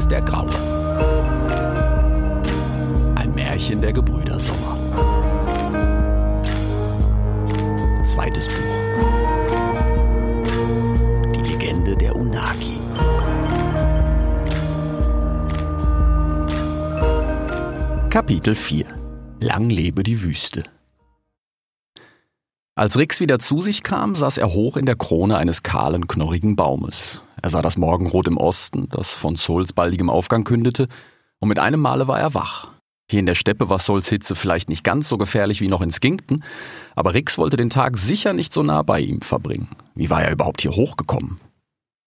Rix der Graue. Ein Märchen der Gebrüder Sommer. Zweites Buch. Die Legende der Unagi. Kapitel 4 Lang lebe die Wüste. Als Rix wieder zu sich kam, saß er hoch in der Krone eines kahlen, knorrigen Baumes. Er sah das Morgenrot im Osten, das von Souls baldigem Aufgang kündete, und mit einem Male war er wach. Hier in der Steppe war Souls Hitze vielleicht nicht ganz so gefährlich wie noch in Skinkton, aber Rix wollte den Tag sicher nicht so nah bei ihm verbringen. Wie war er überhaupt hier hochgekommen?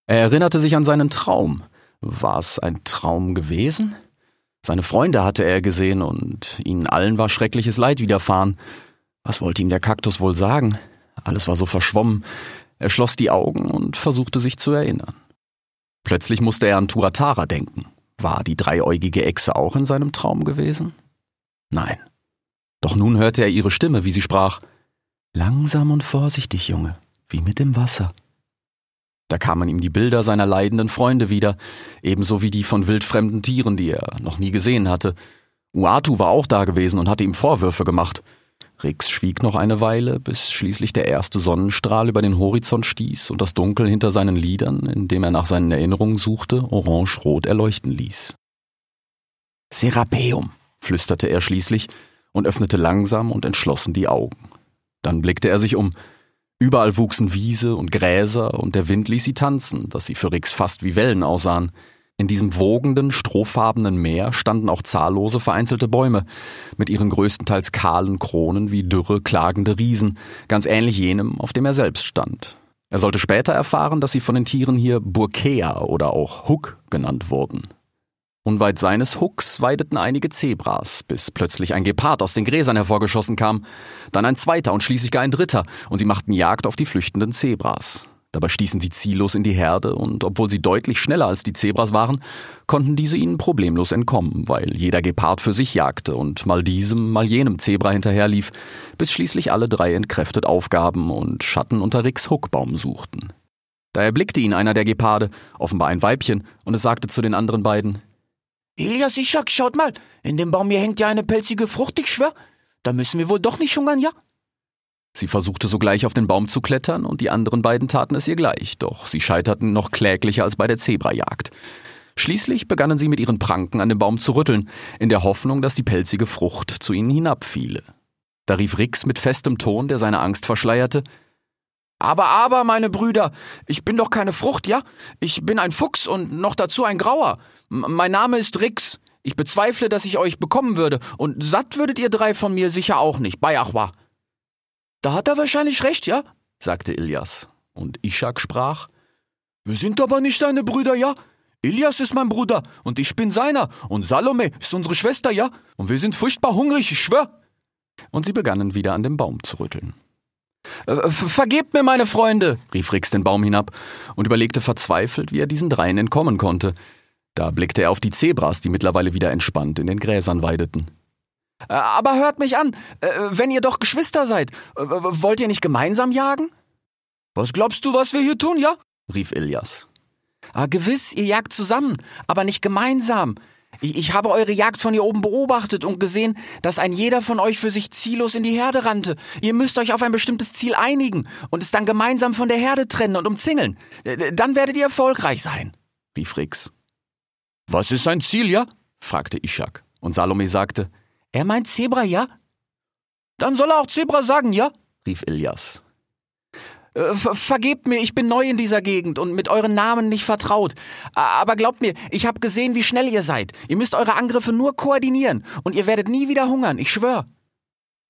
Er erinnerte sich an seinen Traum. War es ein Traum gewesen? Seine Freunde hatte er gesehen und ihnen allen war schreckliches Leid widerfahren. Was wollte ihm der Kaktus wohl sagen? Alles war so verschwommen. Er schloss die Augen und versuchte sich zu erinnern. Plötzlich musste er an Tuatara denken. War die dreieugige Echse auch in seinem Traum gewesen? Nein. Doch nun hörte er ihre Stimme, wie sie sprach Langsam und vorsichtig, Junge, wie mit dem Wasser. Da kamen ihm die Bilder seiner leidenden Freunde wieder, ebenso wie die von wildfremden Tieren, die er noch nie gesehen hatte. Uatu war auch da gewesen und hatte ihm Vorwürfe gemacht. Rix schwieg noch eine Weile, bis schließlich der erste Sonnenstrahl über den Horizont stieß und das Dunkel hinter seinen Lidern, in dem er nach seinen Erinnerungen suchte, orange-rot erleuchten ließ. Serapeum, flüsterte er schließlich und öffnete langsam und entschlossen die Augen. Dann blickte er sich um. Überall wuchsen Wiese und Gräser und der Wind ließ sie tanzen, dass sie für Rix fast wie Wellen aussahen. In diesem wogenden, strohfarbenen Meer standen auch zahllose vereinzelte Bäume, mit ihren größtenteils kahlen Kronen wie dürre, klagende Riesen, ganz ähnlich jenem, auf dem er selbst stand. Er sollte später erfahren, dass sie von den Tieren hier Burkea oder auch Huck genannt wurden. Unweit seines Hucks weideten einige Zebras, bis plötzlich ein Gepard aus den Gräsern hervorgeschossen kam, dann ein zweiter und schließlich gar ein dritter, und sie machten Jagd auf die flüchtenden Zebras. Dabei stießen sie ziellos in die Herde, und obwohl sie deutlich schneller als die Zebras waren, konnten diese ihnen problemlos entkommen, weil jeder Gepard für sich jagte und mal diesem, mal jenem Zebra hinterherlief, bis schließlich alle drei entkräftet aufgaben und Schatten unter Ricks Huckbaum suchten. Da erblickte ihn einer der Geparde, offenbar ein Weibchen, und es sagte zu den anderen beiden, Elias Ishak, schaut mal, in dem Baum hier hängt ja eine pelzige Frucht, ich schwör. Da müssen wir wohl doch nicht hungern, ja? Sie versuchte sogleich auf den Baum zu klettern, und die anderen beiden taten es ihr gleich, doch sie scheiterten noch kläglicher als bei der Zebrajagd. Schließlich begannen sie mit ihren Pranken an dem Baum zu rütteln, in der Hoffnung, dass die pelzige Frucht zu ihnen hinabfiele. Da rief Rix mit festem Ton, der seine Angst verschleierte, aber, aber, meine Brüder, ich bin doch keine Frucht, ja? Ich bin ein Fuchs und noch dazu ein Grauer. M mein Name ist Rix. Ich bezweifle, dass ich euch bekommen würde, und satt würdet ihr drei von mir sicher auch nicht, bei Achwa. Da hat er wahrscheinlich recht, ja? sagte Ilias. Und Ishak sprach, Wir sind aber nicht deine Brüder, ja? Ilias ist mein Bruder und ich bin seiner und Salome ist unsere Schwester, ja? Und wir sind furchtbar hungrig, ich schwör. Und sie begannen wieder an dem Baum zu rütteln. Äh, vergebt mir, meine Freunde, rief Rix den Baum hinab und überlegte verzweifelt, wie er diesen dreien entkommen konnte. Da blickte er auf die Zebras, die mittlerweile wieder entspannt in den Gräsern weideten. Äh, aber hört mich an, äh, wenn ihr doch Geschwister seid, wollt ihr nicht gemeinsam jagen? Was glaubst du, was wir hier tun, ja? rief Ilias. Ah, gewiss, ihr jagt zusammen, aber nicht gemeinsam. Ich, ich habe eure Jagd von hier oben beobachtet und gesehen, dass ein jeder von euch für sich ziellos in die Herde rannte. Ihr müsst euch auf ein bestimmtes Ziel einigen und es dann gemeinsam von der Herde trennen und umzingeln. Dann werdet ihr erfolgreich sein, rief Rix. Was ist sein Ziel, ja? fragte Ishak. Und Salome sagte, er meint Zebra, ja? Dann soll er auch Zebra sagen, ja? rief Ilias. Äh, vergebt mir, ich bin neu in dieser Gegend und mit euren Namen nicht vertraut. Aber glaubt mir, ich habe gesehen, wie schnell ihr seid. Ihr müsst eure Angriffe nur koordinieren und ihr werdet nie wieder hungern, ich schwör.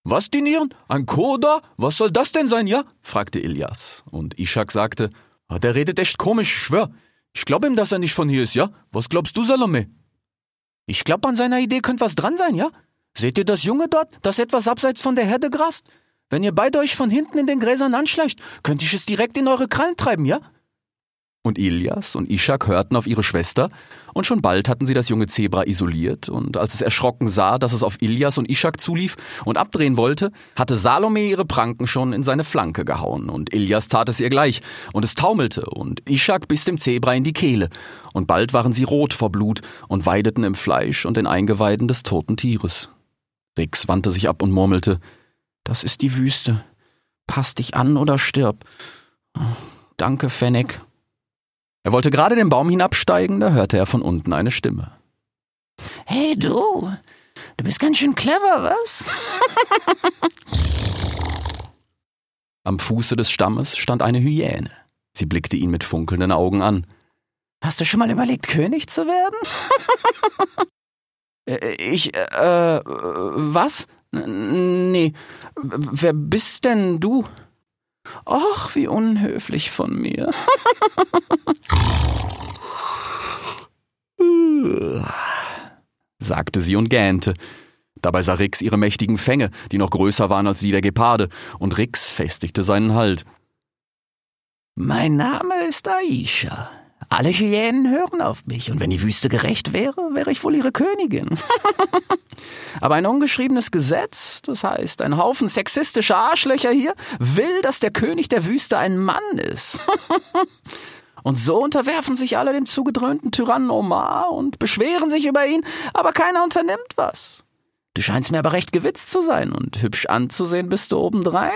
Was dinieren? Ein Koda? Was soll das denn sein, ja? fragte Ilias. Und Ishak sagte, ah, der redet echt komisch, ich schwör. Ich glaube ihm, dass er nicht von hier ist, ja? Was glaubst du, Salome? Ich glaub, an seiner Idee könnte was dran sein, ja? Seht ihr das Junge dort, das etwas abseits von der Herde grast? Wenn ihr beide euch von hinten in den Gräsern anschleicht, könnte ich es direkt in eure Krallen treiben, ja? Und Ilias und Ishak hörten auf ihre Schwester, und schon bald hatten sie das junge Zebra isoliert, und als es erschrocken sah, dass es auf Ilias und Ishak zulief und abdrehen wollte, hatte Salome ihre Pranken schon in seine Flanke gehauen, und Ilias tat es ihr gleich, und es taumelte, und Ishak biss dem Zebra in die Kehle, und bald waren sie rot vor Blut und weideten im Fleisch und den Eingeweiden des toten Tieres. Rix wandte sich ab und murmelte, das ist die Wüste. Pass dich an oder stirb. Danke, Fennec. Er wollte gerade den Baum hinabsteigen, da hörte er von unten eine Stimme. Hey du, du bist ganz schön clever, was? Am Fuße des Stammes stand eine Hyäne. Sie blickte ihn mit funkelnden Augen an. Hast du schon mal überlegt, König zu werden? Äh, ich, äh, was? Nee. Wer bist denn du? Ach, wie unhöflich von mir. sagte sie und gähnte. Dabei sah Rix ihre mächtigen Fänge, die noch größer waren als die der Geparde, und Rix festigte seinen Halt. Mein Name ist Aisha. Alle Hyänen hören auf mich, und wenn die Wüste gerecht wäre, wäre ich wohl ihre Königin. Aber ein ungeschriebenes Gesetz, das heißt, ein Haufen sexistischer Arschlöcher hier, will, dass der König der Wüste ein Mann ist. Und so unterwerfen sich alle dem zugedröhnten Tyrannen Omar und beschweren sich über ihn, aber keiner unternimmt was. Du scheinst mir aber recht gewitzt zu sein und hübsch anzusehen bist du obendrein.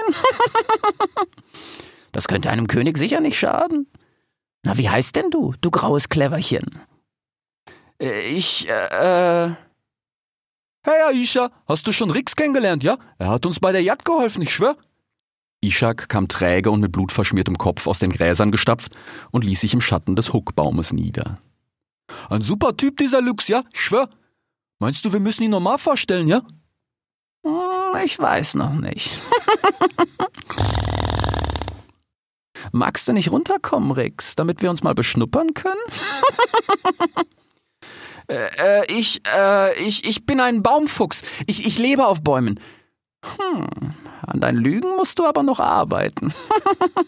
das könnte einem König sicher nicht schaden. Na, wie heißt denn du, du graues Cleverchen? Äh, ich, äh, äh. Hey Aisha, hast du schon Rix kennengelernt, ja? Er hat uns bei der Jagd geholfen, ich schwör. Ishak kam träge und mit blutverschmiertem Kopf aus den Gräsern gestapft und ließ sich im Schatten des Huckbaumes nieder. Ein super Typ, dieser Lux, ja? Ich schwör. Meinst du, wir müssen ihn normal vorstellen, ja? Hm, ich weiß noch nicht. Magst du nicht runterkommen, Rix, damit wir uns mal beschnuppern können? äh, äh, ich, äh, ich, ich bin ein Baumfuchs. Ich, ich lebe auf Bäumen. Hm, an deinen Lügen musst du aber noch arbeiten.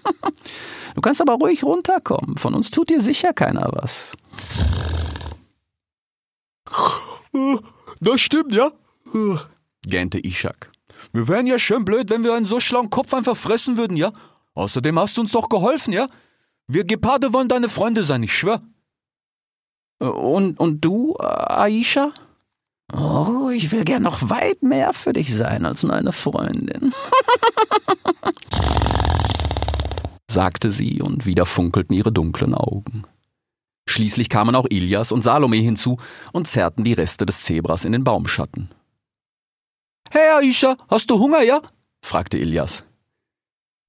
du kannst aber ruhig runterkommen. Von uns tut dir sicher keiner was. Das stimmt, ja? gähnte Ishak. Wir wären ja schön blöd, wenn wir einen so schlauen Kopf einfach fressen würden, ja? Außerdem hast du uns doch geholfen, ja? Wir Geparde wollen deine Freunde sein, ich schwör. Und, und du, Aisha? Oh, ich will gern noch weit mehr für dich sein als nur eine Freundin. sagte sie, und wieder funkelten ihre dunklen Augen. Schließlich kamen auch Ilias und Salome hinzu und zerrten die Reste des Zebras in den Baumschatten. Hey Aisha, hast du Hunger, ja? fragte Ilias.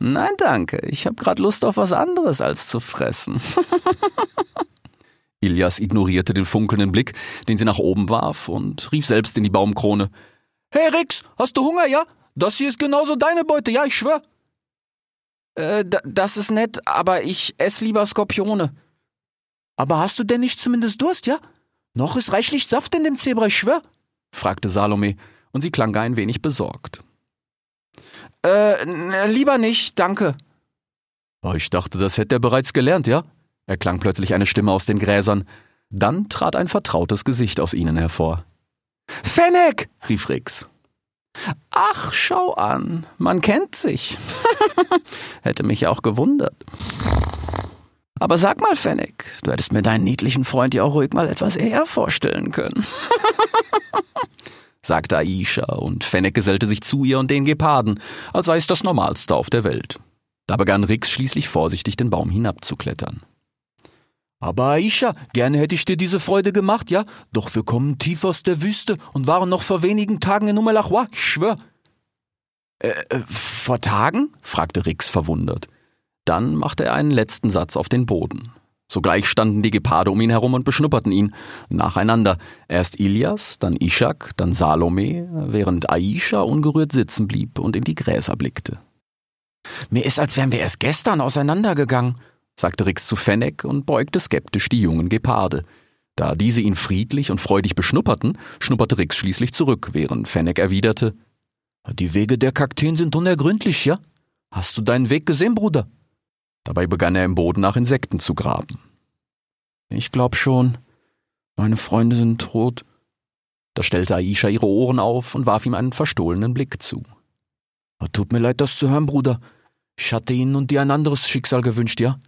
Nein, danke, ich hab grad Lust auf was anderes als zu fressen. Ilias ignorierte den funkelnden Blick, den sie nach oben warf, und rief selbst in die Baumkrone. Hey Rix, hast du Hunger, ja? Das hier ist genauso deine Beute, ja, ich schwör. Äh, das ist nett, aber ich ess lieber Skorpione. Aber hast du denn nicht zumindest Durst, ja? Noch ist reichlich Saft in dem Zebra, ich schwör, fragte Salome, und sie klang ein wenig besorgt. Äh, lieber nicht, danke. Oh, ich dachte, das hätte er bereits gelernt, ja? erklang plötzlich eine Stimme aus den Gräsern. Dann trat ein vertrautes Gesicht aus ihnen hervor. Fennec! rief Rix. Ach, schau an, man kennt sich. Hätte mich auch gewundert. Aber sag mal, Fennec, du hättest mir deinen niedlichen Freund ja auch ruhig mal etwas eher vorstellen können. sagte Aisha, und Fennec gesellte sich zu ihr und den Geparden, als sei es das Normalste auf der Welt. Da begann Rix schließlich vorsichtig den Baum hinabzuklettern. Aber Aisha, gerne hätte ich dir diese Freude gemacht, ja? Doch wir kommen tief aus der Wüste und waren noch vor wenigen Tagen in Umalachwa, ich schwör. Äh, äh, vor Tagen? fragte Rix verwundert. Dann machte er einen letzten Satz auf den Boden. Sogleich standen die Geparde um ihn herum und beschnupperten ihn, nacheinander. Erst Ilias, dann Ishak, dann Salome, während Aisha ungerührt sitzen blieb und in die Gräser blickte. Mir ist, als wären wir erst gestern auseinandergegangen, sagte Rix zu Fennec und beugte skeptisch die jungen Geparde. Da diese ihn friedlich und freudig beschnupperten, schnupperte Rix schließlich zurück, während Fennec erwiderte, Die Wege der Kakteen sind unergründlich, ja? Hast du deinen Weg gesehen, Bruder? Dabei begann er im Boden nach Insekten zu graben. Ich glaub schon, meine Freunde sind tot. Da stellte Aisha ihre Ohren auf und warf ihm einen verstohlenen Blick zu. Tut mir leid, das zu hören, Bruder. Ich hatte Ihnen und dir ein anderes Schicksal gewünscht, ja?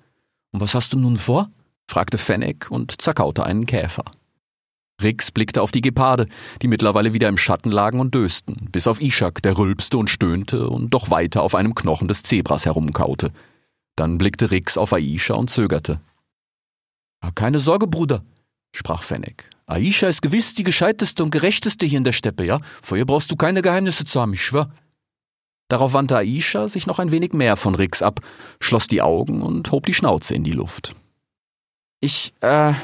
Und was hast du nun vor? fragte Fennec und zerkaute einen Käfer. Rix blickte auf die Geparde, die mittlerweile wieder im Schatten lagen und dösten, bis auf Ishak, der rülpste und stöhnte und doch weiter auf einem Knochen des Zebras herumkaute. Dann blickte Rix auf Aisha und zögerte. Keine Sorge, Bruder, sprach Fennec. Aisha ist gewiss die gescheiteste und gerechteste hier in der Steppe, ja? Vor ihr brauchst du keine Geheimnisse zu haben, ich schwör. Darauf wandte Aisha sich noch ein wenig mehr von Rix ab, schloss die Augen und hob die Schnauze in die Luft. Ich, äh,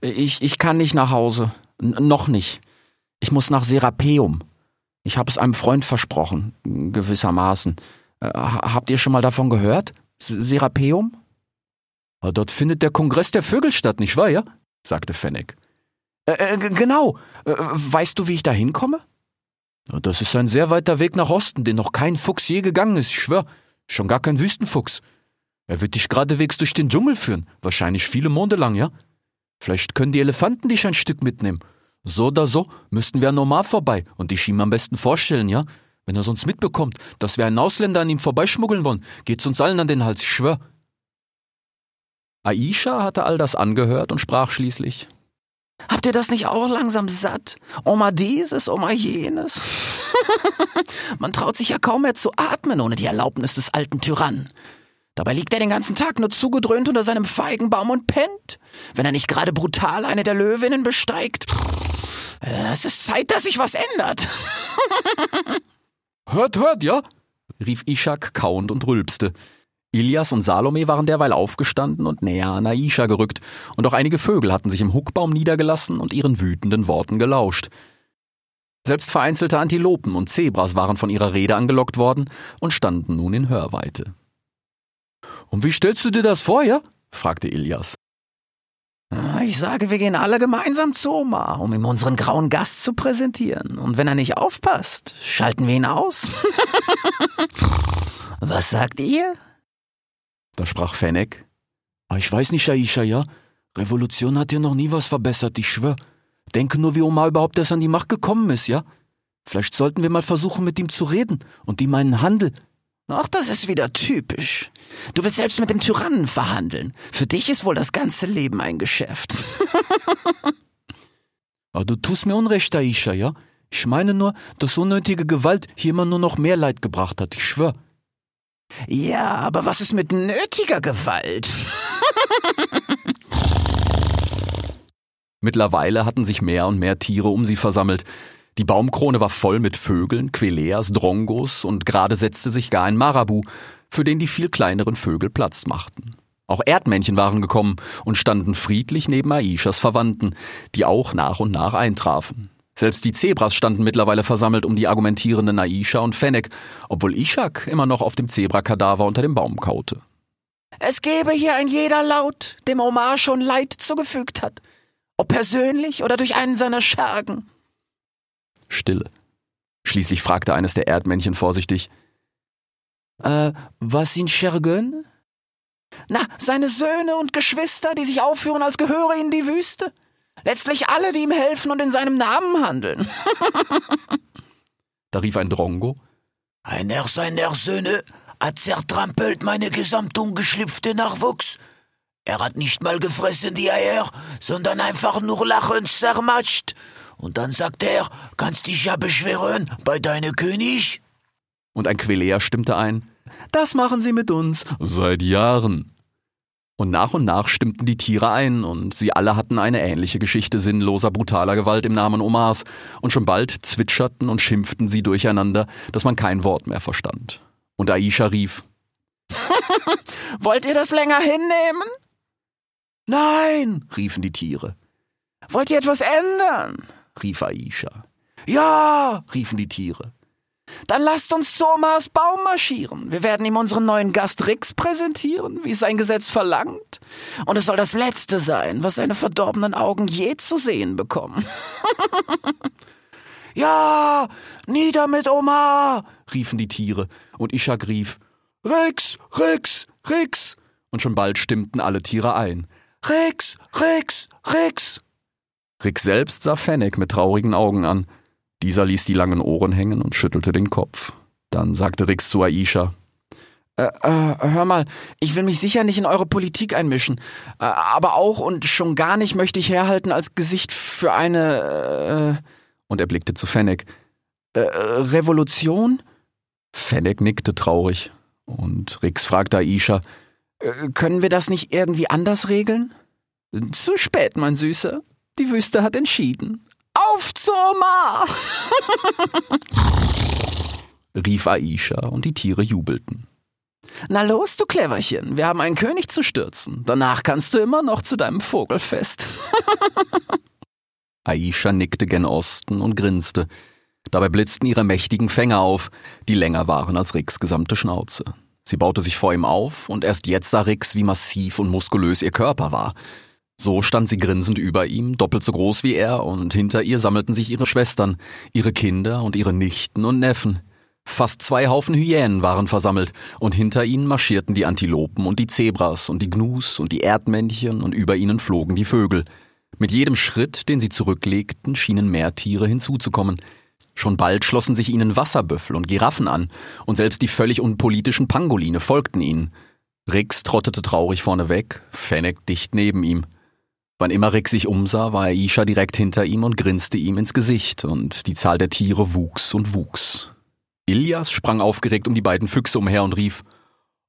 ich, ich kann nicht nach Hause. N noch nicht. Ich muss nach Serapeum. Ich habe es einem Freund versprochen, gewissermaßen. Äh, habt ihr schon mal davon gehört? Serapeum? Dort findet der Kongress der Vögel statt, nicht wahr, ja? sagte Fennec. Äh, genau. Weißt du, wie ich da hinkomme? Das ist ein sehr weiter Weg nach Osten, den noch kein Fuchs je gegangen ist, ich schwör. Schon gar kein Wüstenfuchs. Er wird dich geradewegs durch den Dschungel führen, wahrscheinlich viele Monde lang, ja? Vielleicht können die Elefanten dich ein Stück mitnehmen. So oder so müssten wir an Omar vorbei und dich ihm am besten vorstellen, ja? Wenn er sonst mitbekommt, dass wir einen Ausländer an ihm vorbeischmuggeln wollen, geht's uns allen an den Hals, ich schwör. Aisha hatte all das angehört und sprach schließlich. Habt ihr das nicht auch langsam satt? Oma dieses, Oma jenes? Man traut sich ja kaum mehr zu atmen ohne die Erlaubnis des alten Tyrannen. Dabei liegt er den ganzen Tag nur zugedröhnt unter seinem Feigenbaum und pennt, wenn er nicht gerade brutal eine der Löwinnen besteigt. Es ist Zeit, dass sich was ändert. hört, hört, ja? rief Ishak kauend und rülpste. Ilias und Salome waren derweil aufgestanden und näher an Aisha gerückt, und auch einige Vögel hatten sich im Huckbaum niedergelassen und ihren wütenden Worten gelauscht. Selbst vereinzelte Antilopen und Zebras waren von ihrer Rede angelockt worden und standen nun in Hörweite. Und wie stellst du dir das vor, ja? fragte Ilias. Ich sage, wir gehen alle gemeinsam zu Oma, um ihm unseren grauen Gast zu präsentieren. Und wenn er nicht aufpasst, schalten wir ihn aus. Was sagt ihr? Da sprach Fennec. Ah, ich weiß nicht, Aisha, ja? Revolution hat dir noch nie was verbessert, ich schwör. Denke nur, wie Omar überhaupt erst an die Macht gekommen ist, ja? Vielleicht sollten wir mal versuchen, mit ihm zu reden und ihm einen Handel, Ach, das ist wieder typisch. Du willst selbst mit dem Tyrannen verhandeln. Für dich ist wohl das ganze Leben ein Geschäft. Aber du tust mir Unrecht, Aisha, ja? Ich meine nur, dass unnötige Gewalt hier immer nur noch mehr Leid gebracht hat, ich schwör. Ja, aber was ist mit nötiger Gewalt? Mittlerweile hatten sich mehr und mehr Tiere um sie versammelt. Die Baumkrone war voll mit Vögeln, Queleas, Drongos und gerade setzte sich gar ein Marabu, für den die viel kleineren Vögel Platz machten. Auch Erdmännchen waren gekommen und standen friedlich neben Aishas Verwandten, die auch nach und nach eintrafen. Selbst die Zebras standen mittlerweile versammelt um die argumentierenden Aisha und Fennec, obwohl Ishak immer noch auf dem Zebrakadaver unter dem Baum kaute. Es gebe hier ein jeder Laut, dem Omar schon Leid zugefügt hat, ob persönlich oder durch einen seiner Schergen. Stille. Schließlich fragte eines der Erdmännchen vorsichtig. Äh, was sind Schergen? Na, seine Söhne und Geschwister, die sich aufführen, als gehöre ihnen die Wüste. Letztlich alle, die ihm helfen und in seinem Namen handeln. da rief ein Drongo. Einer seiner Söhne hat zertrampelt meine gesamt ungeschlüpfte Nachwuchs. Er hat nicht mal gefressen die Eier, sondern einfach nur lachend zermatscht. Und dann sagt er, kannst dich ja beschweren bei deinem König. Und ein Quelea stimmte ein, das machen sie mit uns seit Jahren. Und nach und nach stimmten die Tiere ein, und sie alle hatten eine ähnliche Geschichte sinnloser, brutaler Gewalt im Namen Omars, und schon bald zwitscherten und schimpften sie durcheinander, dass man kein Wort mehr verstand. Und Aisha rief Wollt ihr das länger hinnehmen? Nein, riefen die Tiere. Wollt ihr etwas ändern? rief Aisha. Ja, riefen die Tiere. Dann lasst uns zu Omars Baum marschieren. Wir werden ihm unseren neuen Gast Rix präsentieren, wie es sein Gesetz verlangt. Und es soll das Letzte sein, was seine verdorbenen Augen je zu sehen bekommen. ja, nieder mit Omar, riefen die Tiere, und Ishak rief, Rix, Rix, Rix. und schon bald stimmten alle Tiere ein. Rex, Rex! Rix selbst sah Fennec mit traurigen Augen an. Dieser ließ die langen Ohren hängen und schüttelte den Kopf. Dann sagte Rix zu Aisha. Äh, äh, hör mal, ich will mich sicher nicht in eure Politik einmischen, äh, aber auch und schon gar nicht möchte ich herhalten als Gesicht für eine, äh, und er blickte zu Fennec. Revolution? Fennec nickte traurig, und Rix fragte Aisha, können wir das nicht irgendwie anders regeln? Zu spät, mein Süßer. Die Wüste hat entschieden. Auf zur Omar! rief Aisha und die Tiere jubelten. Na los, du Cleverchen, wir haben einen König zu stürzen. Danach kannst du immer noch zu deinem Vogelfest. Aisha nickte gen Osten und grinste. Dabei blitzten ihre mächtigen Fänger auf, die länger waren als Ricks gesamte Schnauze. Sie baute sich vor ihm auf, und erst jetzt sah Rix, wie massiv und muskulös ihr Körper war. So stand sie grinsend über ihm, doppelt so groß wie er, und hinter ihr sammelten sich ihre Schwestern, ihre Kinder und ihre Nichten und Neffen. Fast zwei Haufen Hyänen waren versammelt, und hinter ihnen marschierten die Antilopen und die Zebras und die Gnus und die Erdmännchen, und über ihnen flogen die Vögel. Mit jedem Schritt, den sie zurücklegten, schienen mehr Tiere hinzuzukommen. Schon bald schlossen sich ihnen Wasserbüffel und Giraffen an, und selbst die völlig unpolitischen Pangoline folgten ihnen. Rix trottete traurig vorneweg, Fennec dicht neben ihm. Wann immer Rick sich umsah, war Aisha direkt hinter ihm und grinste ihm ins Gesicht, und die Zahl der Tiere wuchs und wuchs. Ilias sprang aufgeregt um die beiden Füchse umher und rief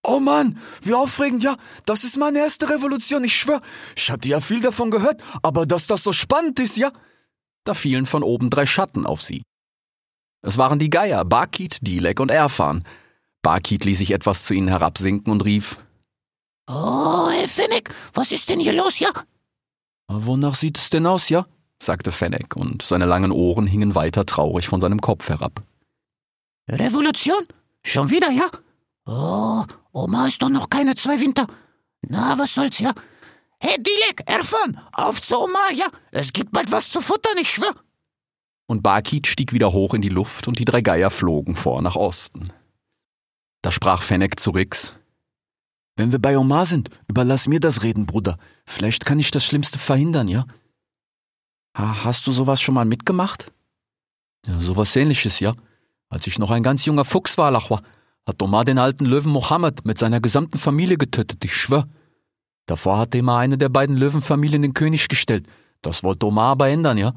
Oh Mann, wie aufregend, ja. Das ist meine erste Revolution, ich schwör. Ich hatte ja viel davon gehört, aber dass das so spannend ist, ja. Da fielen von oben drei Schatten auf sie. Es waren die Geier, Barkit, Dilek und Erfan. Barkit ließ sich etwas zu ihnen herabsinken und rief Oh, Fennec, was ist denn hier los, ja? Wonach sieht es denn aus, ja? sagte Fennec, und seine langen Ohren hingen weiter traurig von seinem Kopf herab. Revolution? Schon wieder, ja? Oh, Oma ist doch noch keine zwei Winter. Na, was soll's, ja? Hey, Dilek, Erfan, auf zur Oma, ja? Es gibt bald was zu futtern, ich schwör. Und Barkit stieg wieder hoch in die Luft und die drei Geier flogen vor nach Osten. Da sprach Fennec zu Rix. Wenn wir bei Omar sind, überlass mir das Reden, Bruder. Vielleicht kann ich das Schlimmste verhindern, ja? Hast du sowas schon mal mitgemacht? Ja, sowas ähnliches, ja. Als ich noch ein ganz junger Fuchs war, Lachwa, hat Omar den alten Löwen Mohammed mit seiner gesamten Familie getötet, ich schwör. Davor hatte immer eine der beiden Löwenfamilien den König gestellt. Das wollte Omar aber ändern, ja?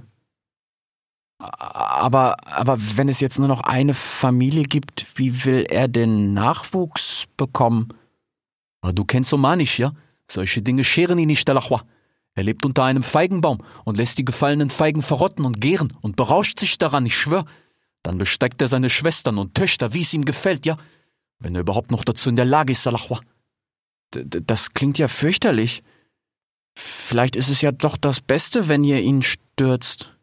Aber, aber wenn es jetzt nur noch eine Familie gibt, wie will er den Nachwuchs bekommen? Ah, du kennst Omar nicht, ja? Solche Dinge scheren ihn nicht, Lachwa. Er lebt unter einem Feigenbaum und lässt die gefallenen Feigen verrotten und gären und berauscht sich daran, ich schwör. Dann besteigt er seine Schwestern und Töchter, wie es ihm gefällt, ja? Wenn er überhaupt noch dazu in der Lage ist, Salachwa. Das klingt ja fürchterlich. Vielleicht ist es ja doch das Beste, wenn ihr ihn stürzt.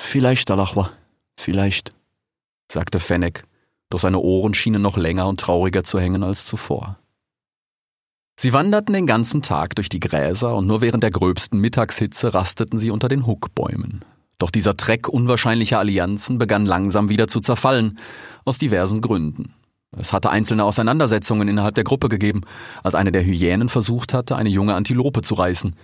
Vielleicht, Salachwa. Vielleicht, sagte Fennec, doch seine Ohren schienen noch länger und trauriger zu hängen als zuvor. Sie wanderten den ganzen Tag durch die Gräser und nur während der gröbsten Mittagshitze rasteten sie unter den Huckbäumen. Doch dieser Treck unwahrscheinlicher Allianzen begann langsam wieder zu zerfallen, aus diversen Gründen. Es hatte einzelne Auseinandersetzungen innerhalb der Gruppe gegeben, als eine der Hyänen versucht hatte, eine junge Antilope zu reißen.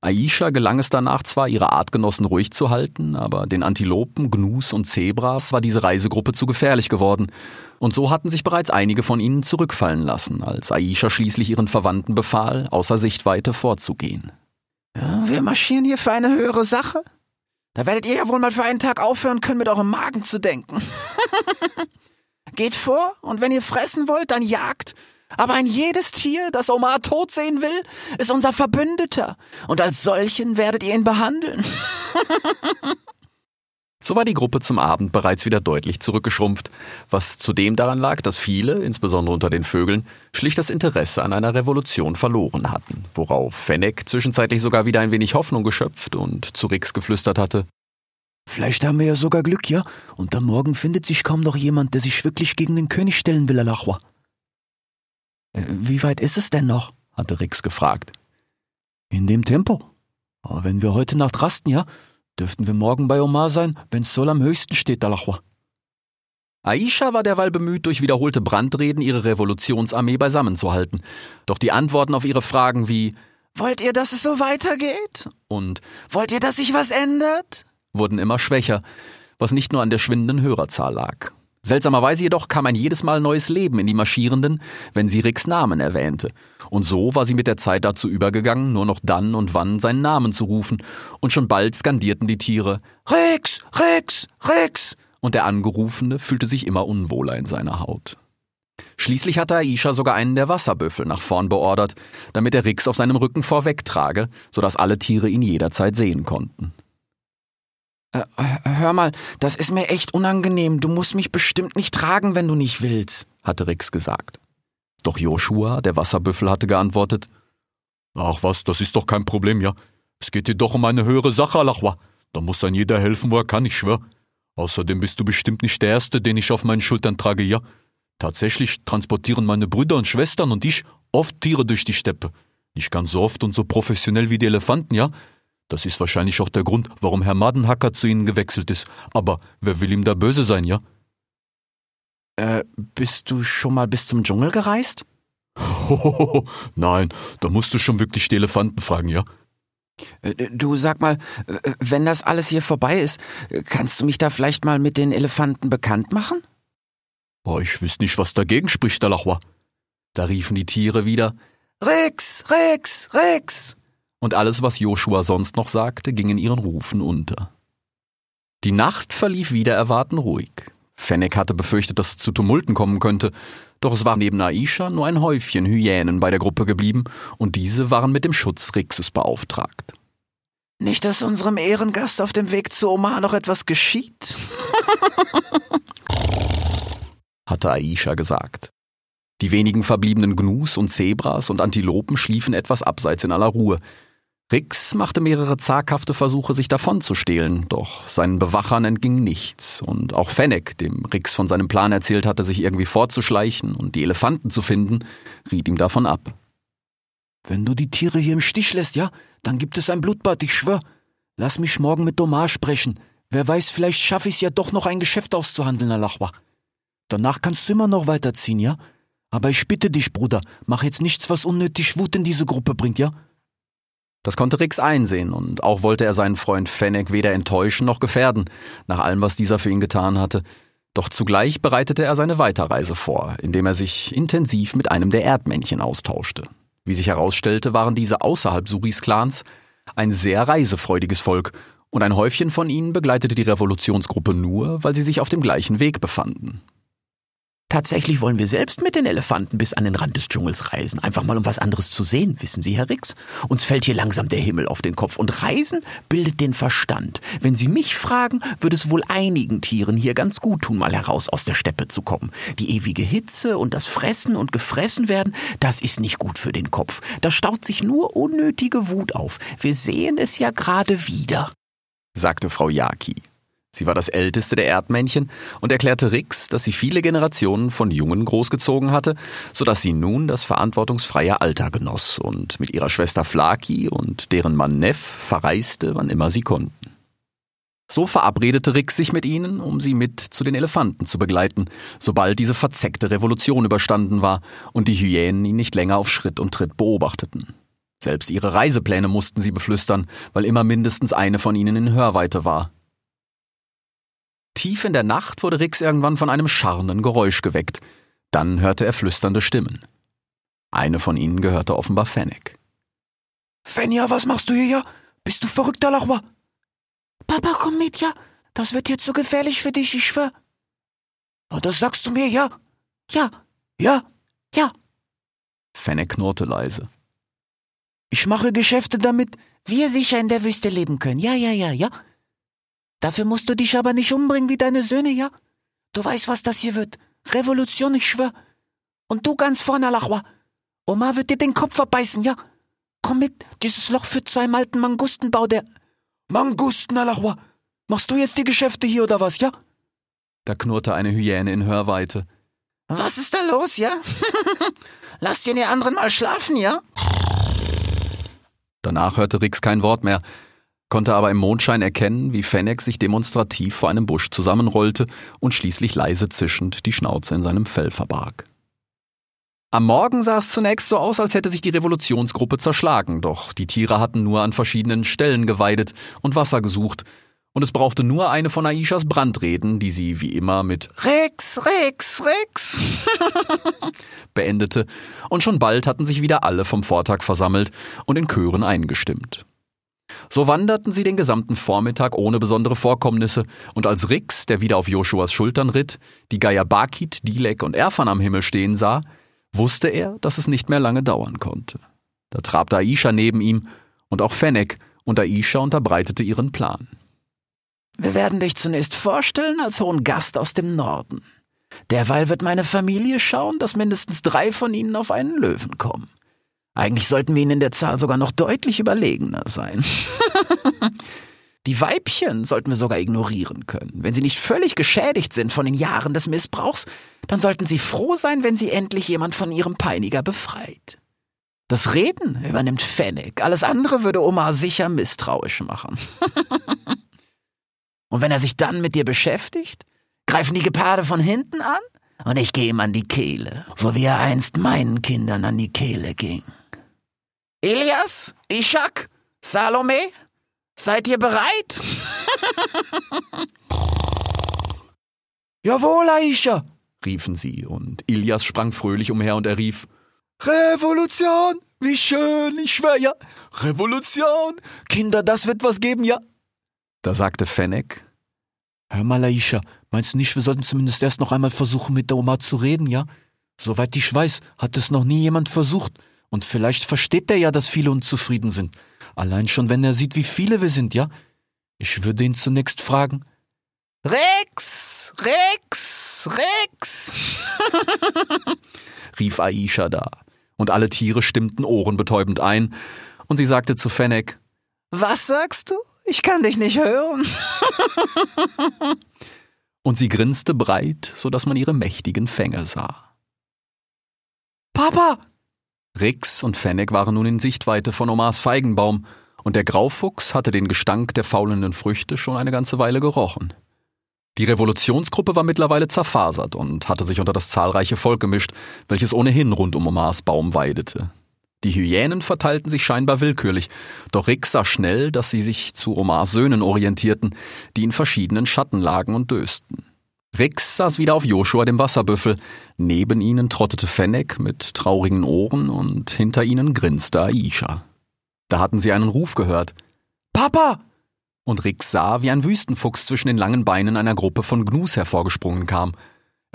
Aisha gelang es danach zwar, ihre Artgenossen ruhig zu halten, aber den Antilopen, Gnus und Zebras war diese Reisegruppe zu gefährlich geworden. Und so hatten sich bereits einige von ihnen zurückfallen lassen, als Aisha schließlich ihren Verwandten befahl, außer Sichtweite vorzugehen. wir marschieren hier für eine höhere Sache? Da werdet ihr ja wohl mal für einen Tag aufhören können, mit eurem Magen zu denken. Geht vor und wenn ihr fressen wollt, dann jagt. Aber ein jedes Tier, das Omar tot sehen will, ist unser Verbündeter. Und als solchen werdet ihr ihn behandeln. So war die Gruppe zum Abend bereits wieder deutlich zurückgeschrumpft, was zudem daran lag, dass viele, insbesondere unter den Vögeln, schlicht das Interesse an einer Revolution verloren hatten, worauf Fennec zwischenzeitlich sogar wieder ein wenig Hoffnung geschöpft und zu Rix geflüstert hatte. Vielleicht haben wir ja sogar Glück, ja? Und am Morgen findet sich kaum noch jemand, der sich wirklich gegen den König stellen will, Alachwa. Wie weit ist es denn noch? hatte Rix gefragt. In dem Tempo. Aber wenn wir heute Nacht rasten, ja, Dürften wir morgen bei Omar sein, wenn's Sol am höchsten steht, Alachwa. Aisha war derweil bemüht, durch wiederholte Brandreden ihre Revolutionsarmee beisammenzuhalten. Doch die Antworten auf ihre Fragen wie Wollt ihr, dass es so weitergeht? und Wollt ihr, dass sich was ändert? wurden immer schwächer, was nicht nur an der schwindenden Hörerzahl lag. Seltsamerweise jedoch kam ein jedes Mal neues Leben in die Marschierenden, wenn sie Ricks Namen erwähnte. Und so war sie mit der Zeit dazu übergegangen, nur noch dann und wann seinen Namen zu rufen, und schon bald skandierten die Tiere Rex, Rex, Rex! und der Angerufene fühlte sich immer unwohler in seiner Haut. Schließlich hatte Aisha sogar einen der Wasserbüffel nach vorn beordert, damit er Rix auf seinem Rücken vorwegtrage, sodass alle Tiere ihn jederzeit sehen konnten. Äh, hör mal, das ist mir echt unangenehm. Du musst mich bestimmt nicht tragen, wenn du nicht willst. hatte Rix gesagt. Doch Joshua, der Wasserbüffel, hatte geantwortet, Ach was, das ist doch kein Problem, ja. Es geht dir doch um eine höhere Sache, Alachwa. Da muss ein jeder helfen, wo er kann, ich schwör. Außerdem bist du bestimmt nicht der Erste, den ich auf meinen Schultern trage, ja. Tatsächlich transportieren meine Brüder und Schwestern und ich oft Tiere durch die Steppe. Nicht ganz so oft und so professionell wie die Elefanten, ja. Das ist wahrscheinlich auch der Grund, warum Herr Madenhacker zu ihnen gewechselt ist. Aber wer will ihm da böse sein, ja? Äh, bist du schon mal bis zum Dschungel gereist? Hohoho, nein, da musst du schon wirklich die Elefanten fragen, ja? Äh, Du sag mal, äh, wenn das alles hier vorbei ist, kannst du mich da vielleicht mal mit den Elefanten bekannt machen? Boah, ich wüsste nicht, was dagegen spricht, Dalachwa. Da riefen die Tiere wieder, Rex, Rex, Rex! Und alles, was Joshua sonst noch sagte, ging in ihren Rufen unter. Die Nacht verlief wieder erwarten ruhig. Fennec hatte befürchtet, dass es zu Tumulten kommen könnte, doch es war neben Aisha nur ein Häufchen Hyänen bei der Gruppe geblieben, und diese waren mit dem Schutz Rixes beauftragt. Nicht, dass unserem Ehrengast auf dem Weg zu Omar noch etwas geschieht? hatte Aisha gesagt. Die wenigen verbliebenen Gnus und Zebras und Antilopen schliefen etwas abseits in aller Ruhe. Rix machte mehrere zaghafte Versuche, sich davonzustehlen, doch seinen Bewachern entging nichts, und auch Fennec, dem Rix von seinem Plan erzählt hatte, sich irgendwie fortzuschleichen und die Elefanten zu finden, riet ihm davon ab. Wenn du die Tiere hier im Stich lässt, ja, dann gibt es ein Blutbad, ich schwör. Lass mich morgen mit Domar sprechen. Wer weiß, vielleicht schaffe ich es ja doch noch ein Geschäft auszuhandeln, Alachwa. Danach kannst du immer noch weiterziehen, ja? Aber ich bitte dich, Bruder, mach jetzt nichts, was unnötig Wut in diese Gruppe bringt, ja? Das konnte Rix einsehen, und auch wollte er seinen Freund Fennec weder enttäuschen noch gefährden, nach allem, was dieser für ihn getan hatte. Doch zugleich bereitete er seine Weiterreise vor, indem er sich intensiv mit einem der Erdmännchen austauschte. Wie sich herausstellte, waren diese außerhalb Suris Clans ein sehr reisefreudiges Volk, und ein Häufchen von ihnen begleitete die Revolutionsgruppe nur, weil sie sich auf dem gleichen Weg befanden. Tatsächlich wollen wir selbst mit den Elefanten bis an den Rand des Dschungels reisen, einfach mal um was anderes zu sehen, wissen Sie, Herr Rix? Uns fällt hier langsam der Himmel auf den Kopf und Reisen bildet den Verstand. Wenn Sie mich fragen, würde es wohl einigen Tieren hier ganz gut tun, mal heraus aus der Steppe zu kommen. Die ewige Hitze und das Fressen und Gefressen werden, das ist nicht gut für den Kopf. Da staut sich nur unnötige Wut auf. Wir sehen es ja gerade wieder, sagte Frau Yaki. Sie war das älteste der Erdmännchen und erklärte Rix, dass sie viele Generationen von Jungen großgezogen hatte, so dass sie nun das verantwortungsfreie Alter genoss und mit ihrer Schwester Flaki und deren Mann Neff verreiste, wann immer sie konnten. So verabredete Rix sich mit ihnen, um sie mit zu den Elefanten zu begleiten, sobald diese verzeckte Revolution überstanden war und die Hyänen ihn nicht länger auf Schritt und Tritt beobachteten. Selbst ihre Reisepläne mussten sie beflüstern, weil immer mindestens eine von ihnen in Hörweite war. Tief in der Nacht wurde Rix irgendwann von einem scharrenden Geräusch geweckt. Dann hörte er flüsternde Stimmen. Eine von ihnen gehörte offenbar Fennec. Fenja, was machst du hier, ja? Bist du verrückt, Alachwa? Papa, komm mit, ja? Das wird hier zu gefährlich für dich, ich schwör. Oh, das sagst du mir, ja? Ja. Ja? Ja. Fennec knurrte leise. Ich mache Geschäfte, damit wir sicher in der Wüste leben können. Ja, ja, ja, ja. Dafür musst du dich aber nicht umbringen wie deine Söhne, ja? Du weißt, was das hier wird. Revolution, ich schwör. Und du ganz vorne, Alachwa. Oma wird dir den Kopf abbeißen, ja? Komm mit, dieses Loch führt zu einem alten Mangustenbau, der... Mangusten, Alachwa. Machst du jetzt die Geschäfte hier oder was, ja? Da knurrte eine Hyäne in Hörweite. Was ist da los, ja? Lass den ihr anderen mal schlafen, ja? Danach hörte Rix kein Wort mehr, konnte aber im Mondschein erkennen, wie Fennec sich demonstrativ vor einem Busch zusammenrollte und schließlich leise zischend die Schnauze in seinem Fell verbarg. Am Morgen sah es zunächst so aus, als hätte sich die Revolutionsgruppe zerschlagen, doch die Tiere hatten nur an verschiedenen Stellen geweidet und Wasser gesucht, und es brauchte nur eine von Aishas Brandreden, die sie wie immer mit Rex, Rex, Rex beendete, und schon bald hatten sich wieder alle vom Vortag versammelt und in Chören eingestimmt. So wanderten sie den gesamten Vormittag ohne besondere Vorkommnisse, und als Rix, der wieder auf Joshuas Schultern ritt, die Geier Bakit, Dilek und Erfan am Himmel stehen sah, wusste er, dass es nicht mehr lange dauern konnte. Da trabte Aisha neben ihm und auch Fennec, und Aisha unterbreitete ihren Plan. Wir werden dich zunächst vorstellen als hohen Gast aus dem Norden. Derweil wird meine Familie schauen, dass mindestens drei von ihnen auf einen Löwen kommen. Eigentlich sollten wir ihnen in der Zahl sogar noch deutlich überlegener sein. Die Weibchen sollten wir sogar ignorieren können. Wenn sie nicht völlig geschädigt sind von den Jahren des Missbrauchs, dann sollten sie froh sein, wenn sie endlich jemand von ihrem Peiniger befreit. Das Reden übernimmt Fennec, alles andere würde Omar sicher misstrauisch machen. Und wenn er sich dann mit dir beschäftigt, greifen die Geparde von hinten an und ich gehe ihm an die Kehle, so wie er einst meinen Kindern an die Kehle ging. Elias, Ishak, Salome, seid ihr bereit? Jawohl, Aisha, riefen sie, und Ilias sprang fröhlich umher und er rief Revolution! Wie schön, ich schwör ja. Revolution! Kinder, das wird was geben, ja. Da sagte Fennec, Hör mal, Aisha, meinst du nicht, wir sollten zumindest erst noch einmal versuchen, mit der Oma zu reden, ja? Soweit ich weiß, hat es noch nie jemand versucht. Und vielleicht versteht er ja, dass viele unzufrieden sind. Allein schon, wenn er sieht, wie viele wir sind, ja? Ich würde ihn zunächst fragen. Rex! Rex! Rex! rief Aisha da. Und alle Tiere stimmten ohrenbetäubend ein. Und sie sagte zu Fennec, Was sagst du? Ich kann dich nicht hören. und sie grinste breit, so dass man ihre mächtigen Fänge sah. Papa! Rix und Fennec waren nun in Sichtweite von Omars Feigenbaum, und der Graufuchs hatte den Gestank der faulenden Früchte schon eine ganze Weile gerochen. Die Revolutionsgruppe war mittlerweile zerfasert und hatte sich unter das zahlreiche Volk gemischt, welches ohnehin rund um Omars Baum weidete. Die Hyänen verteilten sich scheinbar willkürlich, doch Rick sah schnell, dass sie sich zu Omars Söhnen orientierten, die in verschiedenen Schatten lagen und dösten. Rix saß wieder auf Joshua dem Wasserbüffel, neben ihnen trottete Fennec mit traurigen Ohren und hinter ihnen grinste Aisha. Da hatten sie einen Ruf gehört. Papa! Und Rick sah, wie ein Wüstenfuchs zwischen den langen Beinen einer Gruppe von Gnus hervorgesprungen kam –